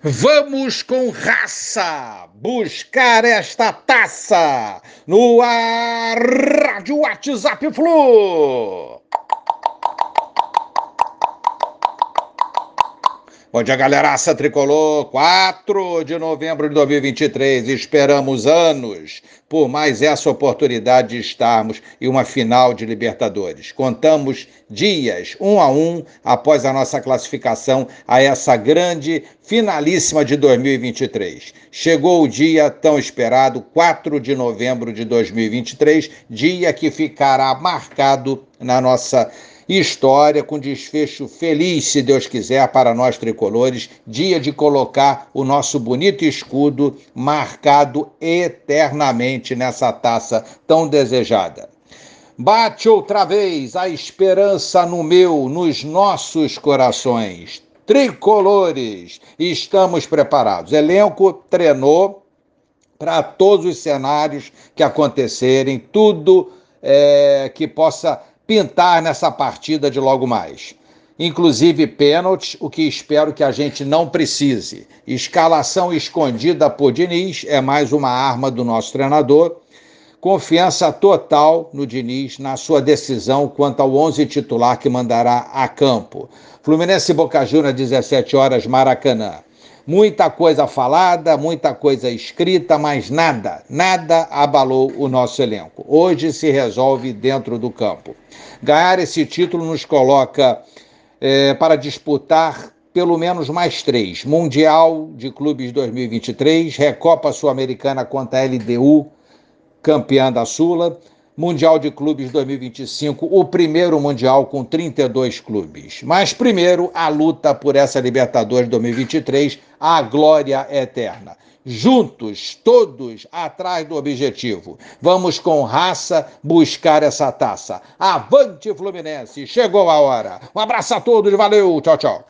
Vamos com raça buscar esta taça no ar Rádio WhatsApp Flu. Bom dia, galeraça tricolor. 4 de novembro de 2023. Esperamos anos por mais essa oportunidade de estarmos em uma final de Libertadores. Contamos dias, um a um, após a nossa classificação a essa grande finalíssima de 2023. Chegou o dia tão esperado, 4 de novembro de 2023, dia que ficará marcado na nossa história com desfecho feliz, se Deus quiser, para nós tricolores, dia de colocar o nosso bonito escudo marcado eternamente nessa taça tão desejada. Bate outra vez a esperança no meu, nos nossos corações. Tricolores, estamos preparados. Elenco treinou para todos os cenários que acontecerem, tudo é, que possa pintar nessa partida de logo mais. Inclusive pênalti, o que espero que a gente não precise. Escalação escondida por Diniz é mais uma arma do nosso treinador. Confiança total no Diniz na sua decisão quanto ao 11 titular que mandará a campo. Fluminense e Boca Juniors, 17 horas, Maracanã. Muita coisa falada, muita coisa escrita, mas nada, nada abalou o nosso elenco. Hoje se resolve dentro do campo. Ganhar esse título nos coloca é, para disputar pelo menos mais três: Mundial de Clubes 2023, Recopa Sul-Americana contra a LDU, campeã da Sula, Mundial de Clubes 2025, o primeiro Mundial com 32 clubes. Mas primeiro, a luta por essa Libertadores 2023, a glória eterna. Juntos, todos atrás do objetivo. Vamos com raça buscar essa taça. Avante Fluminense, chegou a hora. Um abraço a todos, valeu, tchau, tchau.